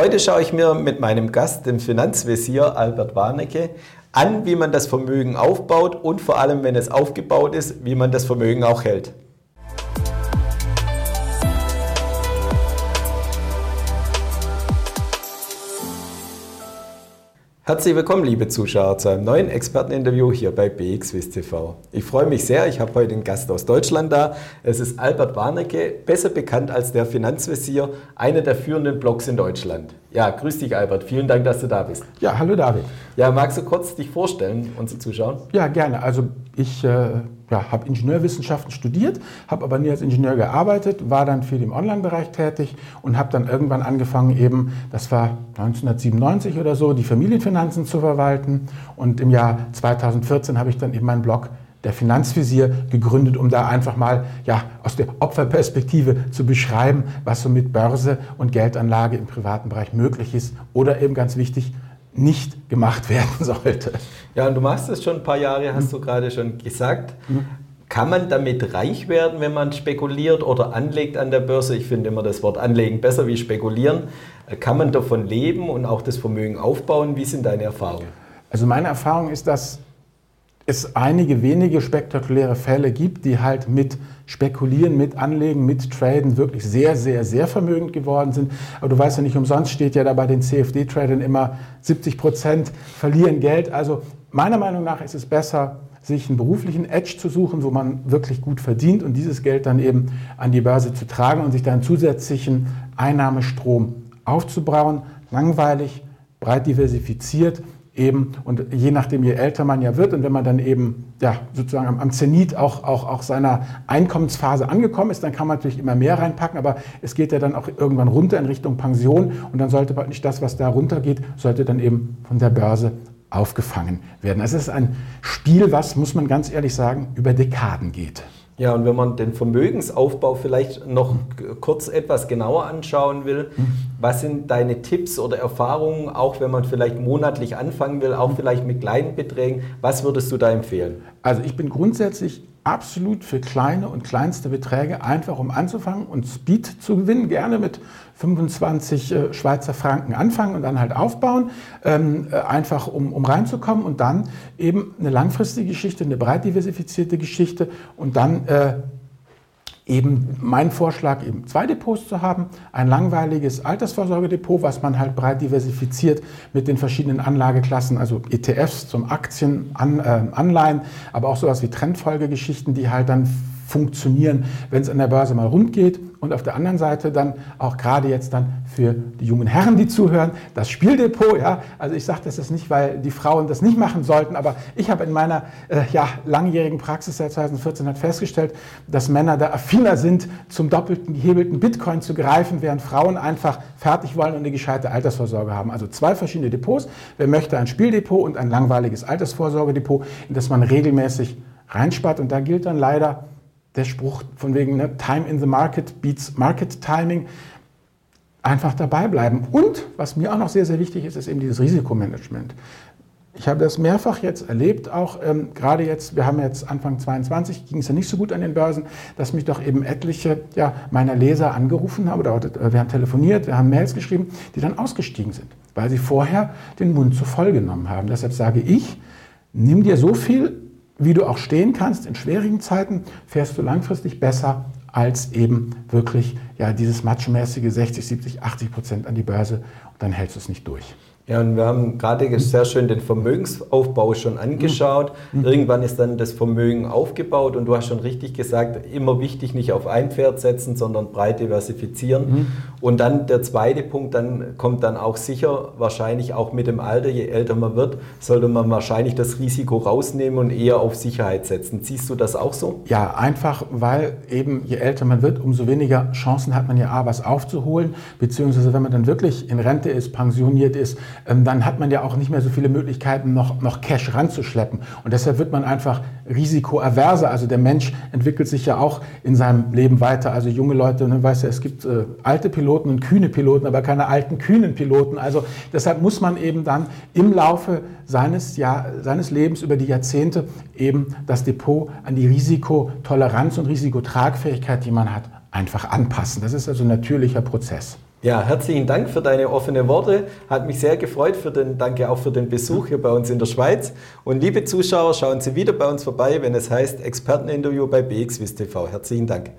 Heute schaue ich mir mit meinem Gast, dem Finanzvisier Albert Warnecke, an, wie man das Vermögen aufbaut und vor allem, wenn es aufgebaut ist, wie man das Vermögen auch hält. Herzlich willkommen, liebe Zuschauer, zu einem neuen Experteninterview hier bei BXWIS TV. Ich freue mich sehr, ich habe heute einen Gast aus Deutschland da. Es ist Albert Warnecke, besser bekannt als der Finanzvisier, einer der führenden Blogs in Deutschland. Ja, grüß dich Albert, vielen Dank, dass du da bist. Ja, hallo David. Ja, magst du kurz dich vorstellen, unsere Zuschauer? Ja, gerne. Also ich äh, ja, habe Ingenieurwissenschaften studiert, habe aber nie als Ingenieur gearbeitet, war dann viel im Online-Bereich tätig und habe dann irgendwann angefangen, eben, das war 1997 oder so, die Familienfinanzen zu verwalten. Und im Jahr 2014 habe ich dann eben meinen Blog der Finanzvisier gegründet, um da einfach mal ja, aus der Opferperspektive zu beschreiben, was so mit Börse und Geldanlage im privaten Bereich möglich ist oder eben ganz wichtig, nicht gemacht werden sollte. Ja, und du machst das schon ein paar Jahre, hast mhm. du gerade schon gesagt. Mhm. Kann man damit reich werden, wenn man spekuliert oder anlegt an der Börse? Ich finde immer das Wort anlegen besser wie spekulieren. Kann man davon leben und auch das Vermögen aufbauen? Wie sind deine Erfahrungen? Also meine Erfahrung ist, dass es einige wenige spektakuläre Fälle gibt, die halt mit Spekulieren, mit Anlegen, mit Traden wirklich sehr, sehr, sehr vermögend geworden sind. Aber du weißt ja nicht, umsonst steht ja da bei den CFD-Tradern immer 70 Prozent verlieren Geld. Also meiner Meinung nach ist es besser, sich einen beruflichen Edge zu suchen, wo man wirklich gut verdient und dieses Geld dann eben an die Börse zu tragen und sich dann zusätzlichen Einnahmestrom aufzubauen. Langweilig, breit diversifiziert eben und je nachdem, je älter man ja wird und wenn man dann eben ja, sozusagen am, Zenit auch, auch, auch seiner Einkommensphase angekommen ist, dann kann man natürlich immer mehr reinpacken, aber es geht ja dann auch irgendwann runter in Richtung Pension und dann sollte nicht das, was da runtergeht, sollte dann eben von der Börse aufgefangen werden. Also es ist ein Spiel, was, muss man ganz ehrlich sagen, über Dekaden geht. Ja, und wenn man den Vermögensaufbau vielleicht noch kurz etwas genauer anschauen will, was sind deine Tipps oder Erfahrungen, auch wenn man vielleicht monatlich anfangen will, auch vielleicht mit kleinen Beträgen, was würdest du da empfehlen? Also ich bin grundsätzlich absolut für kleine und kleinste Beträge, einfach um anzufangen und Speed zu gewinnen, gerne mit 25 äh, Schweizer Franken anfangen und dann halt aufbauen, ähm, äh, einfach um, um reinzukommen und dann eben eine langfristige Geschichte, eine breit diversifizierte Geschichte und dann äh, eben mein Vorschlag, eben zwei Depots zu haben. Ein langweiliges Altersvorsorgedepot, was man halt breit diversifiziert mit den verschiedenen Anlageklassen, also ETFs zum Aktien, An, äh, Anleihen, aber auch sowas wie Trendfolgegeschichten, die halt dann funktionieren, wenn es an der Börse mal rund geht. Und auf der anderen Seite dann auch gerade jetzt dann für die jungen Herren, die zuhören, das Spieldepot. Ja, also ich sage das jetzt nicht, weil die Frauen das nicht machen sollten, aber ich habe in meiner äh, ja, langjährigen Praxis seit 2014 halt festgestellt, dass Männer da affiner sind, zum doppelten gehebelten Bitcoin zu greifen, während Frauen einfach fertig wollen und eine gescheite Altersvorsorge haben. Also zwei verschiedene Depots. Wer möchte ein Spieldepot und ein langweiliges Altersvorsorgedepot, in das man regelmäßig reinspart. Und da gilt dann leider der Spruch von wegen ne, Time in the Market beats Market Timing. Einfach dabei bleiben. Und was mir auch noch sehr, sehr wichtig ist, ist eben dieses Risikomanagement. Ich habe das mehrfach jetzt erlebt, auch ähm, gerade jetzt, wir haben jetzt Anfang 22, ging es ja nicht so gut an den Börsen, dass mich doch eben etliche ja, meiner Leser angerufen haben oder äh, wir haben telefoniert, wir haben Mails geschrieben, die dann ausgestiegen sind, weil sie vorher den Mund zu voll genommen haben. Deshalb sage ich, nimm dir so viel wie du auch stehen kannst in schwierigen Zeiten, fährst du langfristig besser als eben wirklich ja, dieses matschmäßige 60, 70, 80 Prozent an die Börse und dann hältst du es nicht durch. Ja, und wir haben gerade sehr schön den Vermögensaufbau schon angeschaut. Mhm. Irgendwann ist dann das Vermögen aufgebaut und du hast schon richtig gesagt, immer wichtig nicht auf ein Pferd setzen, sondern breit diversifizieren. Mhm. Und dann der zweite Punkt, dann kommt dann auch sicher, wahrscheinlich auch mit dem Alter, je älter man wird, sollte man wahrscheinlich das Risiko rausnehmen und eher auf Sicherheit setzen. Siehst du das auch so? Ja, einfach, weil eben je älter man wird, umso weniger Chancen hat man ja A, was aufzuholen, beziehungsweise wenn man dann wirklich in Rente ist, pensioniert ist, dann hat man ja auch nicht mehr so viele Möglichkeiten, noch, noch Cash ranzuschleppen. Und deshalb wird man einfach risikoaverser. Also der Mensch entwickelt sich ja auch in seinem Leben weiter. Also junge Leute, ne, weißt ja, es gibt äh, alte Piloten und kühne Piloten, aber keine alten, kühnen Piloten. Also deshalb muss man eben dann im Laufe seines, ja, seines Lebens über die Jahrzehnte eben das Depot an die Risikotoleranz und Risikotragfähigkeit, die man hat, einfach anpassen. Das ist also ein natürlicher Prozess. Ja, herzlichen Dank für deine offenen Worte. Hat mich sehr gefreut. Für den, danke auch für den Besuch hier bei uns in der Schweiz. Und liebe Zuschauer, schauen Sie wieder bei uns vorbei, wenn es heißt Experteninterview bei BXWIST TV. Herzlichen Dank.